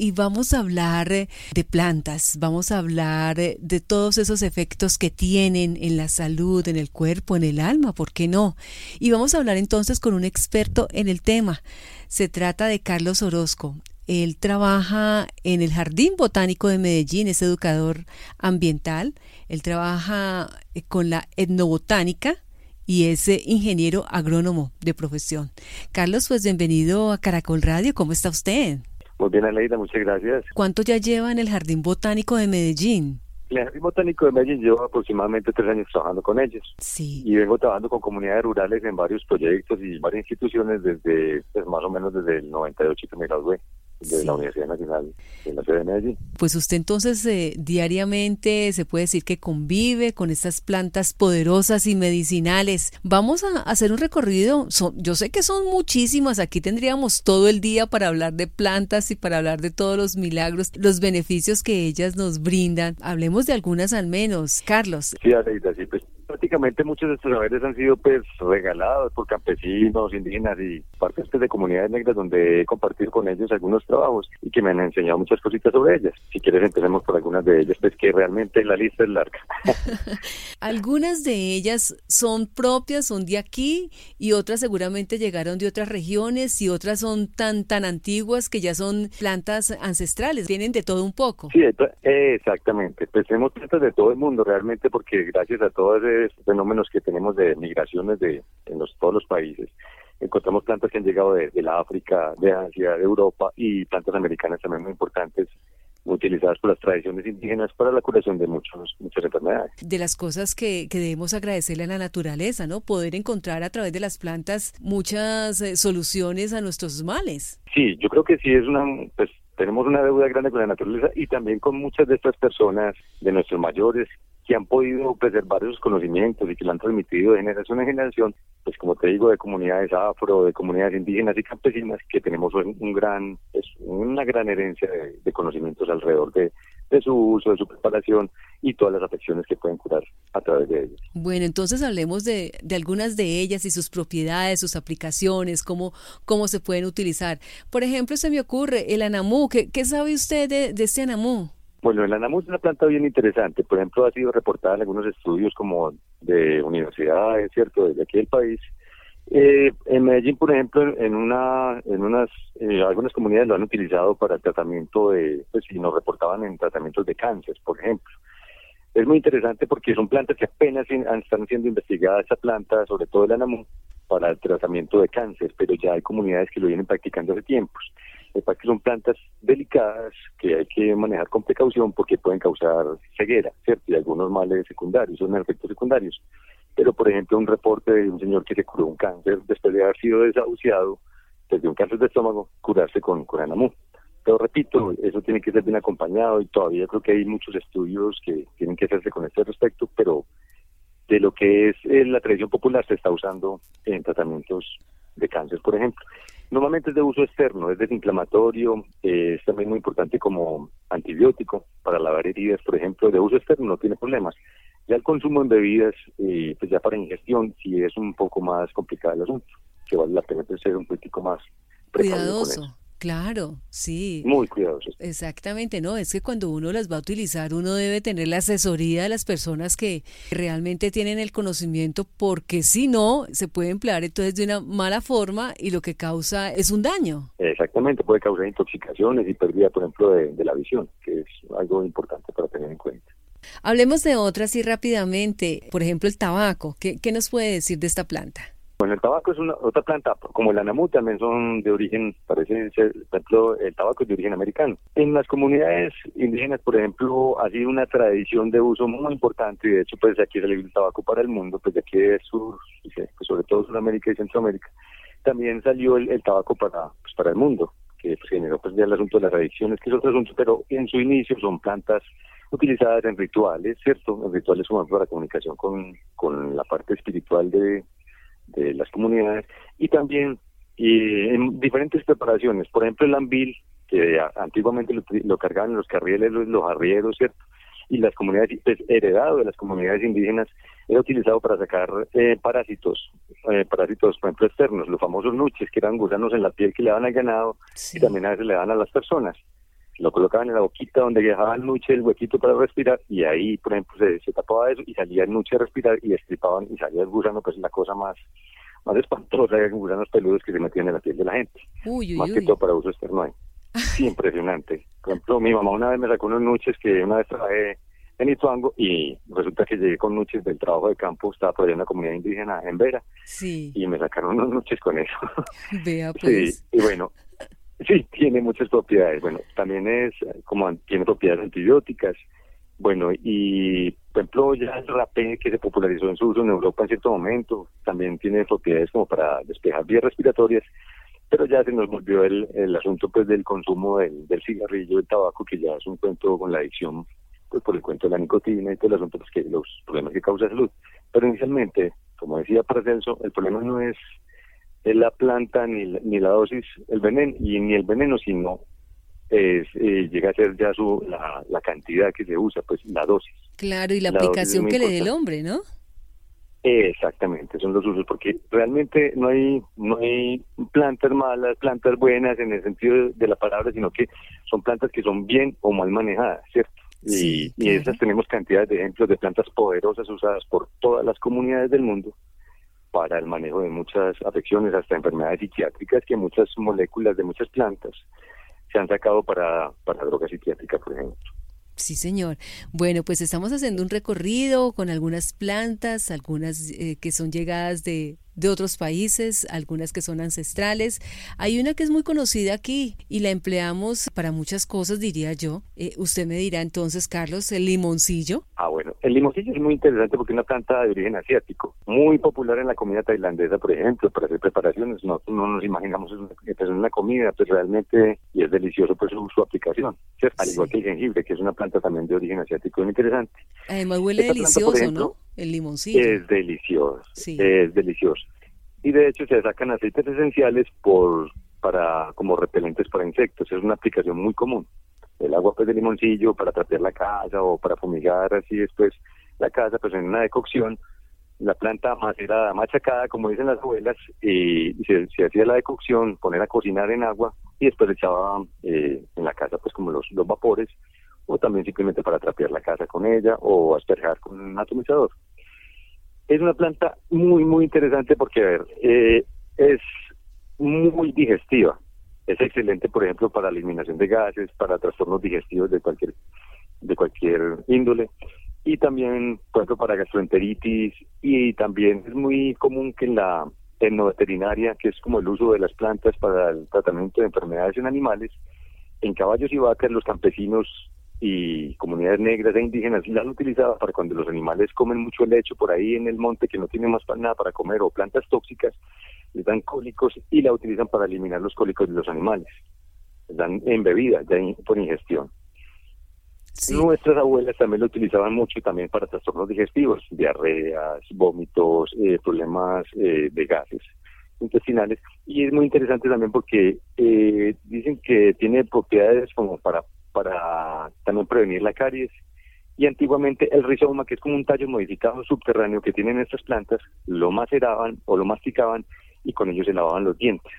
y vamos a hablar eh, de plantas, vamos a hablar eh, de todos esos efectos que tienen en la salud, en el cuerpo, en el alma, ¿por qué no? Y vamos a hablar entonces con un experto en el tema. Se trata de Carlos Orozco. Él trabaja en el Jardín Botánico de Medellín, es educador ambiental. Él trabaja eh, con la etnobotánica y es ingeniero agrónomo de profesión. Carlos, pues bienvenido a Caracol Radio. ¿Cómo está usted? Muy bien, Aleida, muchas gracias. ¿Cuánto ya lleva en el Jardín Botánico de Medellín? El Jardín Botánico de Medellín llevo aproximadamente tres años trabajando con ellos. Sí. Y vengo trabajando con comunidades rurales en varios proyectos y varias instituciones desde, pues, más o menos desde el 98 que me gradué de la Universidad Nacional de la ciudad de Medellín. Pues usted entonces eh, diariamente se puede decir que convive con estas plantas poderosas y medicinales. Vamos a hacer un recorrido, yo sé que son muchísimas, aquí tendríamos todo el día para hablar de plantas y para hablar de todos los milagros, los beneficios que ellas nos brindan. Hablemos de algunas al menos. Carlos. Sí, Aleida, sí, pues prácticamente muchos de estos saberes han sido pues regalados por campesinos, indígenas y partes pues, de comunidades negras donde he compartido con ellos algunos trabajos y que me han enseñado muchas cositas sobre ellas. Si quieres empecemos por algunas de ellas, pues que realmente la lista es larga. algunas de ellas son propias, son de aquí y otras seguramente llegaron de otras regiones y otras son tan tan antiguas que ya son plantas ancestrales, tienen de todo un poco. Sí, exactamente. Pues tenemos plantas de todo el mundo realmente porque gracias a todas fenómenos que tenemos de migraciones de en los, todos los países. Encontramos plantas que han llegado de, la África, de Asia, de Europa y plantas americanas también muy importantes utilizadas por las tradiciones indígenas para la curación de muchos, muchas enfermedades. De las cosas que, que, debemos agradecerle a la naturaleza, ¿no? Poder encontrar a través de las plantas muchas eh, soluciones a nuestros males. Sí, yo creo que sí es una, pues tenemos una deuda grande con la naturaleza y también con muchas de estas personas, de nuestros mayores, que han podido preservar esos conocimientos y que lo han transmitido de generación en generación, pues como te digo, de comunidades afro, de comunidades indígenas y campesinas, que tenemos un, gran, pues, una gran herencia de, conocimientos alrededor de, su uso, de su preparación y todas las afecciones que pueden curar a través de ellos. Bueno, entonces hablemos de, de algunas de ellas y sus propiedades, sus aplicaciones, cómo, cómo se pueden utilizar. Por ejemplo, se me ocurre el anamú. ¿Qué, qué sabe usted de, de este anamú? Bueno, el anamú es una planta bien interesante. Por ejemplo, ha sido reportada en algunos estudios como de universidades, ¿cierto?, desde aquí del país. Eh, en Medellín, por ejemplo, en una, en unas, eh, algunas comunidades lo han utilizado para el tratamiento de, pues si nos reportaban en tratamientos de cáncer, por ejemplo. Es muy interesante porque son plantas que apenas están siendo investigadas, esa planta, sobre todo el anamú, para el tratamiento de cáncer, pero ya hay comunidades que lo vienen practicando hace tiempos que son plantas delicadas que hay que manejar con precaución porque pueden causar ceguera, ¿cierto? Y algunos males secundarios, son efectos secundarios. Pero, por ejemplo, un reporte de un señor que se curó un cáncer después de haber sido desahuciado desde un cáncer de estómago, curarse con, con anamú. Pero repito, eso tiene que ser bien acompañado y todavía creo que hay muchos estudios que tienen que hacerse con este respecto, pero de lo que es eh, la tradición popular se está usando en tratamientos de cáncer, por ejemplo. Normalmente es de uso externo, es desinflamatorio, eh, es también muy importante como antibiótico para lavar heridas, por ejemplo, de uso externo no tiene problemas. Ya el consumo en bebidas, eh, pues ya para ingestión, sí es un poco más complicado el asunto, que vale la pena ser un poquito más cuidadoso. Claro, sí. Muy cuidadosos. Exactamente, no, es que cuando uno las va a utilizar, uno debe tener la asesoría de las personas que realmente tienen el conocimiento, porque si no, se puede emplear entonces de una mala forma y lo que causa es un daño. Exactamente, puede causar intoxicaciones y pérdida, por ejemplo, de, la visión, que es algo importante para tener en cuenta. Hablemos de otras y rápidamente, por ejemplo, el tabaco. ¿Qué, qué nos puede decir de esta planta? Bueno, el tabaco es una otra planta, como el anamú, también son de origen, parece ser, por ejemplo, el tabaco es de origen americano. En las comunidades indígenas, por ejemplo, ha sido una tradición de uso muy importante y de hecho, pues aquí salió el tabaco para el mundo, pues de aquí de sur, pues, sobre todo Sudamérica y Centroamérica, también salió el, tabaco para, pues, para el mundo, que pues, generó pues ya el asunto de las adicciones, que es otro asunto, pero en su inicio son plantas utilizadas en rituales, ¿cierto? En rituales como para comunicación con, con la parte espiritual de, de las comunidades y también en diferentes preparaciones. Por ejemplo, el ambil, que antiguamente lo, cargaban los carriles, los, arrieros, ¿cierto? Y las comunidades, pues, heredado de las comunidades indígenas, era utilizado para sacar eh, parásitos, eh, parásitos, por ejemplo, externos, los famosos nuches, que eran gusanos en la piel que le daban al ganado y también a veces le dan a las personas. Lo colocaban en la boquita donde dejaba el nuche, el huequito para respirar, y ahí, por ejemplo, se, tapaba eso y salía el nuche a respirar y estripaban y salía el gusano, que es la cosa más más espantosa, hay gusanos peludos que se metían en la piel de la gente. más que todo para uso externo ahí. Sí, impresionante. Por ejemplo, mi mamá una vez me sacó unos nuches que una vez trabajé en Ituango y resulta que llegué con nuches del trabajo de campo, estaba por allá en una comunidad indígena en Vera sí. y me sacaron unos nuches con eso. Vea pues. Sí, y bueno, sí, tiene muchas propiedades. Bueno, también es como tiene propiedades antibióticas. Bueno, y por ejemplo ya el rapé que se popularizó en su uso en Europa en cierto momento, también tiene propiedades como para despejar vías respiratorias pero ya se nos volvió el, el asunto pues del consumo del, del cigarrillo, del tabaco, que ya es un cuento con la adicción pues por el cuento de la nicotina y todo el asunto, pues que los problemas que causa salud. Pero inicialmente, como decía Paracelso, el problema no es la planta ni, ni la dosis, el veneno, y ni el veneno, sino es, eh, llega a ser ya su, la, la, cantidad que se usa, pues la dosis. Claro, y la, aplicación que le dé el hombre, ¿no? Exactamente, son los usos, porque realmente no hay no hay plantas malas, plantas buenas en el sentido de la palabra, sino que son plantas que son bien o mal manejadas, ¿cierto? y, esas tenemos cantidades de ejemplos de plantas poderosas usadas por todas las comunidades del mundo para el manejo de muchas afecciones, hasta enfermedades psiquiátricas, que muchas moléculas de muchas plantas se han sacado para, para drogas psiquiátricas, por ejemplo. Sí, señor. Bueno, pues estamos haciendo un recorrido con algunas plantas, algunas eh, que son llegadas de, de otros países, algunas que son ancestrales. Hay una que es muy conocida aquí y la empleamos para muchas cosas, diría yo. Eh, usted me dirá entonces, Carlos, el limoncillo. Ah, bueno, el limoncillo es muy interesante porque es una planta de origen asiático, muy popular en la comida tailandesa, por ejemplo, para hacer preparaciones. No, no nos imaginamos que es una comida, pero realmente y es delicioso por su, su aplicación, al igual que el jengibre, que es una planta también de origen asiático, muy interesante. Además huele delicioso, ¿no? El limoncillo. Es delicioso, sí. es delicioso y de hecho se sacan aceites esenciales por para como repelentes para insectos. Es una aplicación muy común. El agua pues de limoncillo para trapear la casa o para fumigar así después la casa, pues en una decocción, la planta macerada, machacada, como dicen las abuelas, y, se, hacía la decocción, poner a cocinar en agua y después echaba eh, en la casa pues como los, los vapores o también simplemente para trapear la casa con ella o asperjar con un atomizador. Es una planta muy, muy interesante porque, a ver, eh, es muy digestiva. Es excelente, por ejemplo, para eliminación de gases, para trastornos digestivos de cualquier, de cualquier índole. Y también, por ejemplo, para gastroenteritis. Y también es muy común que en la veterinaria, que es como el uso de las plantas para el tratamiento de enfermedades en animales, en caballos y vacas los campesinos y comunidades negras e indígenas la han utilizado para cuando los animales comen mucho lecho por ahí en el monte que no tienen más nada para comer o plantas tóxicas, les dan cólicos y la utilizan para eliminar los cólicos de los animales. Les dan en bebida, ya por ingestión. Nuestras abuelas también lo utilizaban mucho también para trastornos digestivos, diarreas, vómitos, eh, problemas eh, de gases intestinales. Y es muy interesante también porque eh, dicen que tiene propiedades como para para también prevenir la caries. Y antiguamente el rizoma, que es como un tallo modificado subterráneo que tienen estas plantas, lo maceraban o lo masticaban y con ello se lavaban los dientes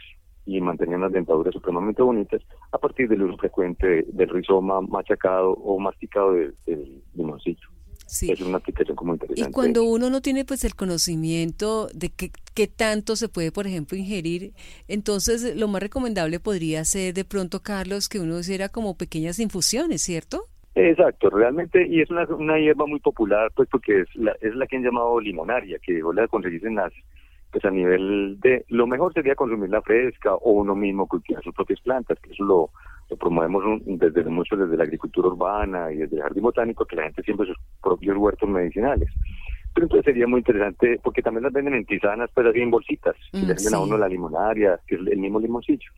y mantenían las dentaduras supremamente bonitas a partir del uso frecuente del rizoma machacado o masticado del, limoncillo. Es una aplicación como interesante. Y cuando uno no tiene pues el conocimiento de qué, qué tanto se puede, por ejemplo, ingerir, entonces lo más recomendable podría ser de pronto, Carlos, que uno hiciera como pequeñas infusiones, ¿cierto? Exacto, realmente, y es una, una hierba muy popular, pues porque es la, es la que han llamado limonaria, que la conseguís en las, pues a nivel de, lo mejor sería consumirla fresca o uno mismo cultivar sus propias plantas, que eso lo, lo promovemos desde mucho desde la agricultura urbana y desde el jardín botánico, que la gente siempre sus propios huertos medicinales. Pero entonces sería muy interesante, porque también las venden en tisanas, pero así en bolsitas, le venden a uno la limonaria, que es el mismo limoncillo,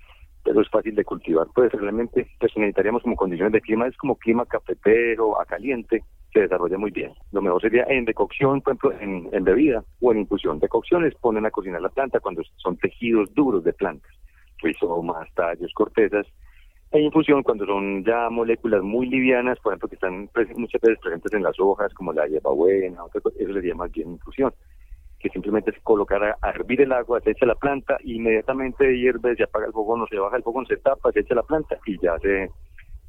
pero es fácil de cultivar. Pues realmente pues, necesitaríamos como condiciones de clima, es como clima cafetero, a caliente, se desarrolla muy bien. Lo mejor sería en decocción, por ejemplo, en, en bebida o en infusión. Decocciones ponen a cocinar la planta cuando son tejidos duros de plantas, rizomas, tallos, cortezas, e infusión cuando son ya moléculas muy livianas, por ejemplo, que están muchas veces presentes en las hojas, como la hierbabuena, eso sería más bien infusión, que simplemente es colocar a, hervir el agua, se echa la planta, inmediatamente hierve, se apaga el fogón o se baja el fogón, se tapa, se echa la planta y ya se,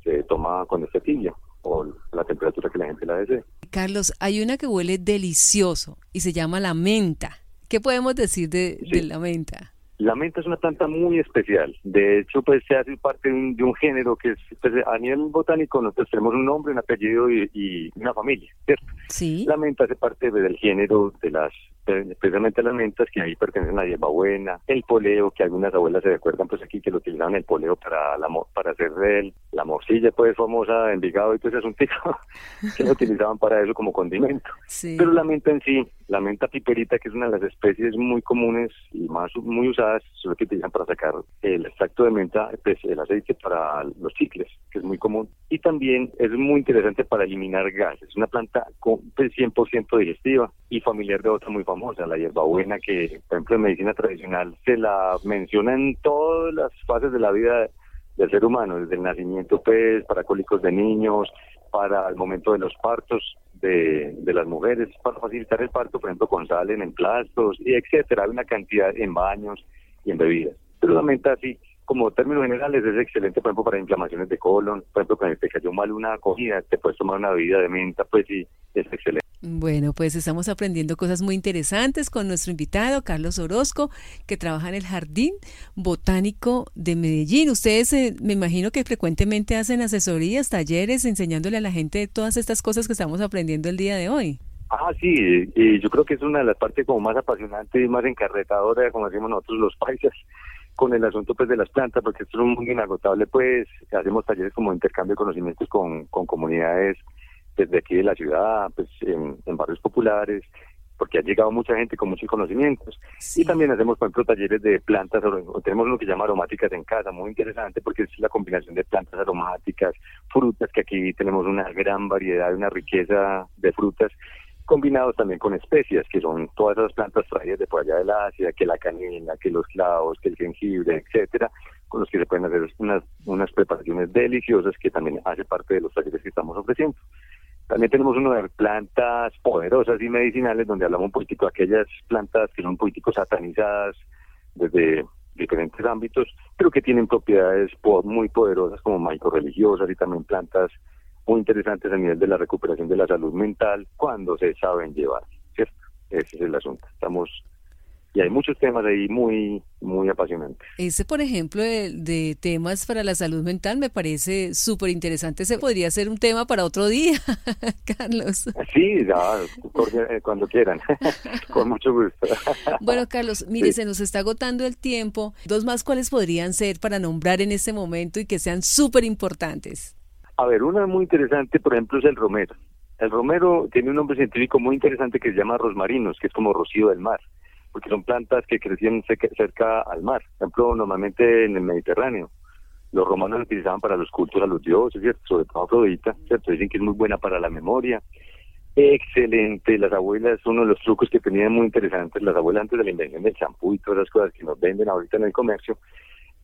se toma cuando esté tibia o la temperatura que la gente la desee. Carlos, hay una que huele delicioso y se llama la menta. ¿Qué podemos decir de, de la menta? La menta es una planta muy especial. De hecho, pues se hace parte de un, género que es, pues, a nivel botánico, nosotros tenemos un nombre, un apellido y, una familia, ¿cierto? Sí. La menta hace parte del género de las especialmente las mentas que ahí pertenecen a la hierbabuena, el poleo, que algunas abuelas se recuerdan pues aquí que lo utilizaban el poleo para la para hacer el, la morcilla pues famosa en Vigado y todo ese asuntico, que lo utilizaban para eso como condimento. Pero la menta en sí, la menta piperita, que es una de las especies muy comunes y más muy usadas, son que utilizan para sacar el extracto de menta, pues el aceite para los chicles, que es muy común. Y también es muy interesante para eliminar gases. Es una planta con, 100% pues, digestiva y familiar de otra muy famosa famosa, la hierbabuena, que por ejemplo en medicina tradicional se la menciona en todas las fases de la vida del ser humano, desde el nacimiento, pues, para cólicos de niños, para el momento de los partos de, de las mujeres, para facilitar el parto, por ejemplo, con sal en emplastos, y etcétera, hay una cantidad en baños y en bebidas. Pero la menta, así, como términos generales, es excelente, por ejemplo, para inflamaciones de colon, por ejemplo, cuando te cayó mal una comida, te puedes tomar una bebida de menta, pues sí, es excelente. Bueno, pues estamos aprendiendo cosas muy interesantes con nuestro invitado, Carlos Orozco, que trabaja en el Jardín Botánico de Medellín. Ustedes eh, me imagino que frecuentemente hacen asesorías, talleres, enseñándole a la gente todas estas cosas que estamos aprendiendo el día de hoy. Ah, sí, y yo creo que es una de las partes como más apasionantes y más encarretadora, como decimos nosotros los países, con el asunto pues de las plantas, porque esto es muy inagotable, pues hacemos talleres como intercambio de conocimientos con, con comunidades desde aquí de la ciudad, pues en, barrios populares, porque ha llegado mucha gente con muchos conocimientos. Y también hacemos, por ejemplo, talleres de plantas, tenemos lo que llama aromáticas en casa, muy interesante porque es la combinación de plantas aromáticas, frutas, que aquí tenemos una gran variedad, una riqueza de frutas, combinados también con especias, que son todas esas plantas traídas de por allá de la Asia, que la canela, que los clavos, que el jengibre, etcétera, con los que se pueden hacer unas, unas preparaciones deliciosas que también hace parte de los talleres que estamos ofreciendo. También tenemos uno de plantas poderosas y medicinales, donde hablamos un poquitico de aquellas plantas que son un poquitico satanizadas desde diferentes ámbitos, pero que tienen propiedades muy poderosas como mágico-religiosas y también plantas muy interesantes a nivel de la recuperación de la salud mental cuando se saben llevar, ¿cierto? Ese es el asunto. Estamos y hay muchos temas ahí muy muy apasionantes. Ese, por ejemplo, de, temas para la salud mental me parece súper interesante. Ese podría ser un tema para otro día, Carlos. Sí, cuando quieran, con mucho gusto. bueno, Carlos, mire, se nos está agotando el tiempo. Dos más, ¿cuáles podrían ser para nombrar en este momento y que sean súper importantes? A ver, una muy interesante, por ejemplo, es el romero. El romero tiene un nombre científico muy interesante que se llama rosmarinos, que es como rocío del mar porque son plantas que crecían cerca al mar, por ejemplo, normalmente en el Mediterráneo. Los romanos la utilizaban para los cultos a los dioses, sobre todo Afrodita, ¿cierto? dicen que es muy buena para la memoria. Excelente, las abuelas, uno de los trucos que tenían muy interesantes, las abuelas antes de la invención del champú y todas las cosas que nos venden ahorita en el comercio,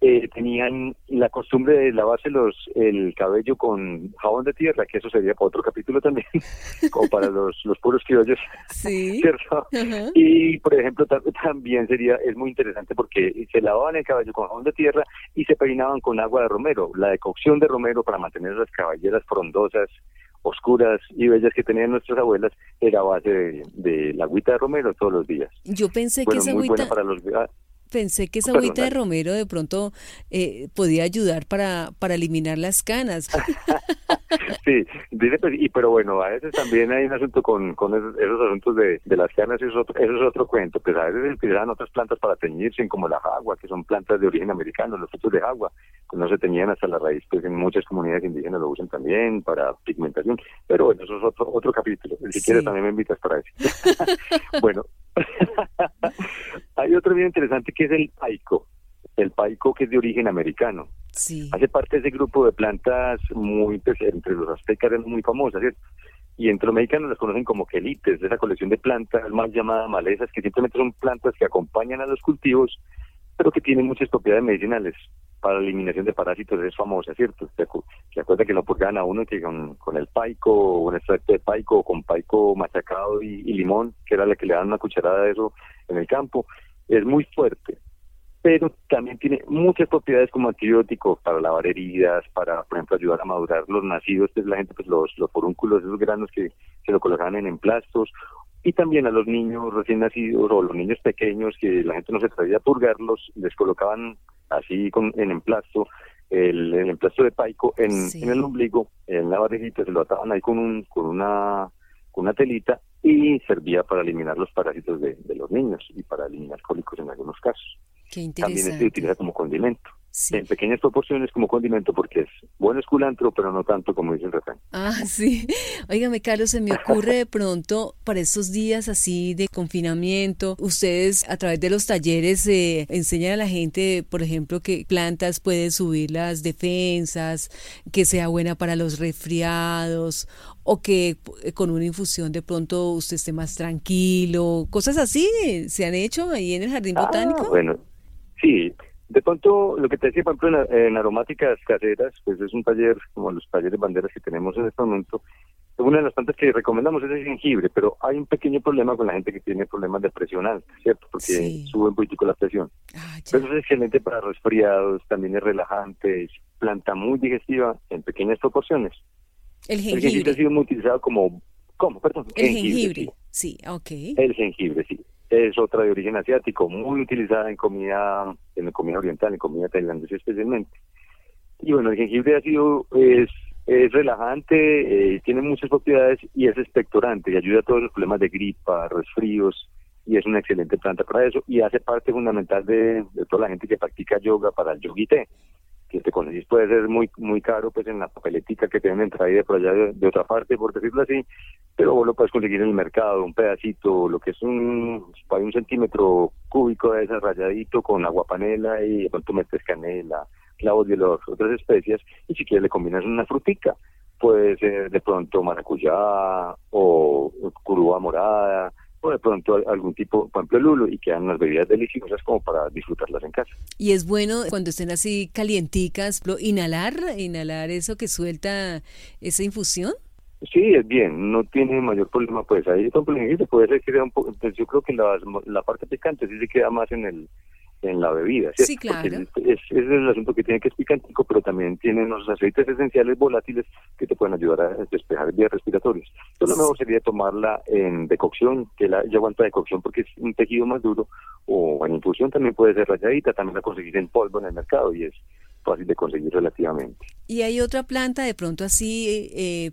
eh, tenían la costumbre de lavarse los, el cabello con jabón de tierra, que eso sería para otro capítulo también, como para los, los puros criollos. Sí. ¿Cierto? Y, por ejemplo, también sería, es muy interesante porque se lavaban el cabello con jabón de tierra y se peinaban con agua de romero. La decocción de romero para mantener las caballeras frondosas, oscuras y bellas que tenían nuestras abuelas era base de, la agüita de romero todos los días. Yo pensé que esa agüita... para los, pensé que esa agüita de romero de pronto eh, podía ayudar para, para eliminar las canas. sí, dice, pues, y, pero bueno, a veces también hay un asunto con, con esos, asuntos de, de, las canas, eso es, otro, eso es otro cuento, pues a veces se utilizan otras plantas para teñirse, como la agua, que son plantas de origen americano, los frutos de agua, que no se teñían hasta la raíz, pues en muchas comunidades indígenas lo usan también para pigmentación, pero bueno, eso es otro, otro capítulo, si quieres también me invitas para eso. bueno, hay otro bien interesante que es el paico, el paico que es de origen americano. Hace parte de ese grupo de plantas muy, pues, entre los aztecas muy famosas, Y entre los mexicanos las conocen como quelites, esa colección de plantas más llamadas malezas, que simplemente son plantas que acompañan a los cultivos, pero que tienen muchas propiedades medicinales para la eliminación de parásitos, es famosa, ¿cierto? Se acuerda que no purgan a uno que con, el paico, o un extracto de paico, o con paico machacado y, limón, que era la que le dan una cucharada de eso en el campo, es muy fuerte, pero también tiene muchas propiedades como antibiótico para lavar heridas, para, por ejemplo, ayudar a madurar los nacidos, pues la gente, pues los, los forúnculos, esos granos que se lo colocaban en emplastos, y también a los niños recién nacidos o los niños pequeños que la gente no se atrevía a purgarlos, les colocaban así con, en emplasto el, emplasto de paico en, en, el ombligo, en la barriguita, se lo ataban ahí con, un, con, una, con una telita y servía para eliminar los parásitos de, de los niños y para eliminar cólicos en algunos casos. También se utiliza como condimento. En pequeñas proporciones como condimento porque es bueno es culantro, pero no tanto como dice el refrán. Ah, sí. Óigame, Carlos, se me ocurre de pronto para estos días así de confinamiento, ustedes a través de los talleres eh, enseñan a la gente, por ejemplo, que plantas pueden subir las defensas, que sea buena para los resfriados o que eh, con una infusión de pronto usted esté más tranquilo, cosas así se han hecho ahí en el jardín ah, botánico. Bueno, Sí, de pronto lo que te decía, por ejemplo, en, aromáticas caseras, pues es un taller como los talleres banderas que tenemos en este momento. Una de las plantas que recomendamos es el jengibre, pero hay un pequeño problema con la gente que tiene problemas de presión alta, ¿cierto? Porque sube un poquito la presión. Ah, pero es excelente para resfriados, también es relajante, es planta muy digestiva en pequeñas proporciones. El jengibre. ha sido muy utilizado como... ¿Cómo? Perdón. El jengibre, sí. sí, ok. El jengibre, sí es otra de origen asiático, muy utilizada en comida, en comida oriental, en comida tailandesa especialmente. Y bueno, el jengibre ha sido, es, es relajante, eh, tiene muchas propiedades y es expectorante y ayuda a todos los problemas de gripa, resfríos y es una excelente planta para eso y hace parte fundamental de, toda la gente que practica yoga para el yogite que te conseguís puede ser muy muy caro pues en la papeletica que tienen traída por allá de, otra parte por decirlo así pero vos lo puedes conseguir en el mercado un pedacito lo que es un hay un centímetro cúbico de ese rayadito con agua panela y de pronto metes canela clavos de las otras especias y si quieres le combinas una frutica puede ser de pronto maracuyá o curúa morada o de pronto algún tipo, por ejemplo, el lulo, y quedan unas bebidas deliciosas como para disfrutarlas en casa. Y es bueno cuando estén así calienticas, inhalar, inhalar eso que suelta esa infusión. Sí, es bien, no tiene mayor problema, pues ahí, ejemplo, puede ser que sea un poco, pues yo creo que la, la parte picante sí se queda más en el en la bebida. Sí, claro. es, es, el asunto que tiene que es picantico, pero también tiene unos aceites esenciales volátiles que te pueden ayudar a despejar vías respiratorias. Entonces, lo mejor sería tomarla en decocción, que la, yo aguanta decocción porque es un tejido más duro, o en infusión también puede ser rayadita, también la conseguís en polvo en el mercado y es fácil de conseguir relativamente. ¿Y hay otra planta de pronto así eh,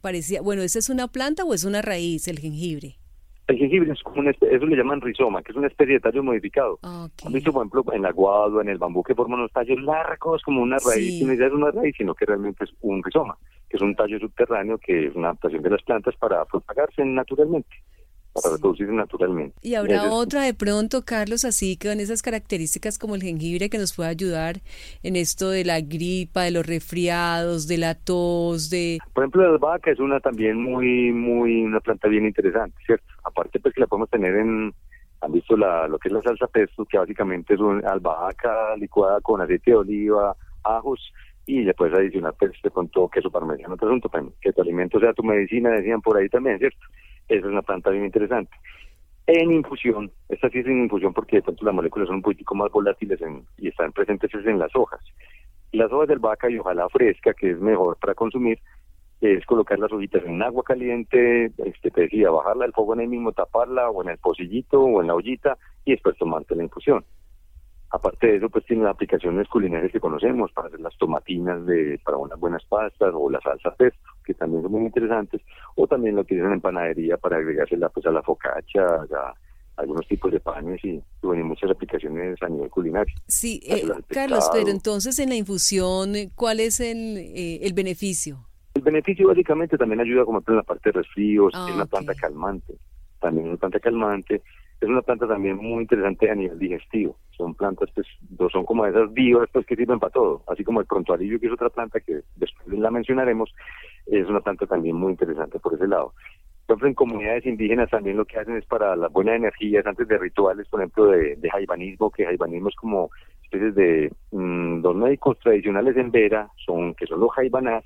parecía, bueno, ¿esa es una planta o es una raíz, el jengibre? El jengibre es como una eso le llaman rizoma, que es una especie de tallo modificado. Okay. visto, por ejemplo, en la guado, en el bambú, que forman unos tallos largos como una raíz, no es una raíz, sino que realmente es un rizoma, que es un tallo subterráneo que es una adaptación de las plantas para propagarse naturalmente para reproducirse naturalmente. Y habrá otra de pronto, Carlos, así con esas características como el jengibre que nos puede ayudar en esto de la gripa, de los resfriados, de la tos, de... Por ejemplo, la albahaca es una también muy, muy, una planta bien interesante, ¿cierto? Aparte pues que la podemos tener en, han visto la, lo que es la salsa pesto, que básicamente es una albahaca licuada con aceite de oliva, ajos, y le puedes adicionar pues con todo queso parmesano, otro asunto, pues, que tu alimento sea tu medicina, decían por ahí también, ¿cierto? Esa es una planta bien interesante. En infusión, esta sí es en infusión porque de pronto las moléculas son un poquito más volátiles y están presentes en las hojas. Las hojas del vaca y ojalá fresca, que es mejor para consumir, es colocar las hojitas en agua caliente, este, te decía, bajarla al fuego en el mismo, taparla o en el pocillito o en la ollita y después tomarte la infusión. Aparte de eso, pues tiene aplicaciones culinarias que conocemos para hacer las tomatinas de, para unas buenas pastas o la salsa pesto, que también son muy interesantes, o también lo utilizan en panadería para agregársela pues a la focacha, a, algunos tipos de panes y, bueno, muchas aplicaciones a nivel culinario. Sí, eh, Carlos, pero entonces en la infusión, ¿cuál es el, eh, el beneficio? El beneficio básicamente también ayuda como en la parte de resfríos, es una planta calmante, también una planta calmante, es una planta también muy interesante a nivel digestivo. Son plantas, pues, son como esas divas pues, que sirven para todo. Así como el pronto alivio, que es otra planta que después la mencionaremos, es una planta también muy interesante por ese lado. Ejemplo, en comunidades indígenas también lo que hacen es para las buenas energías, antes de rituales, por ejemplo, de, de jaibanismo, que jaibanismo es como especies de mm, dos médicos tradicionales en Vera, son que son los jaibanás,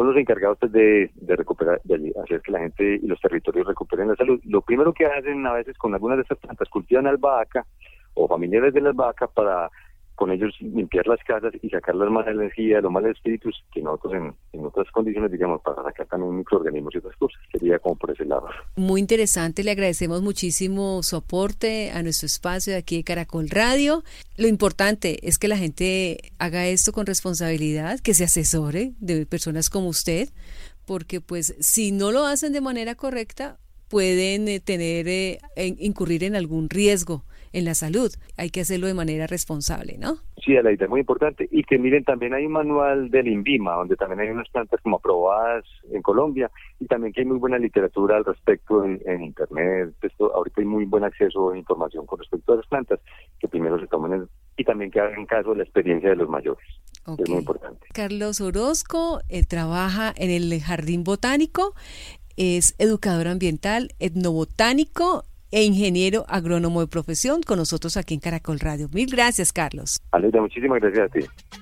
son los encargados pues, de, recuperar, de hacer que la gente y los territorios recuperen la salud. Lo primero que hacen a veces con algunas de estas plantas, cultivan albahaca o familiares de las vacas para con ellos limpiar las casas y sacar las malas energías, los malos espíritus, que nosotros en, en otras condiciones, digamos, para sacar también microorganismos y otras cosas. Sería como por ese lado. Muy interesante, le agradecemos muchísimo su aporte a nuestro espacio de aquí de Caracol Radio. Lo importante es que la gente haga esto con responsabilidad, que se asesore de personas como usted, porque pues si no lo hacen de manera correcta, pueden eh, tener, eh, incurrir en algún riesgo en la salud. Hay que hacerlo de manera responsable, ¿no? Sí, la idea es muy importante. Y que miren, también hay un manual del INVIMA, donde también hay unas plantas como aprobadas en Colombia, y también que hay muy buena literatura al respecto en, Internet. Esto, ahorita hay muy buen acceso a información con respecto a las plantas, que primero se tomen y también que hagan caso de la experiencia de los mayores. Es muy importante. Carlos Orozco eh, trabaja en el Jardín Botánico, es educador ambiental, etnobotánico e ingeniero agrónomo de profesión con nosotros aquí en Caracol Radio. Mil gracias, Carlos. Aleida, muchísimas gracias a ti.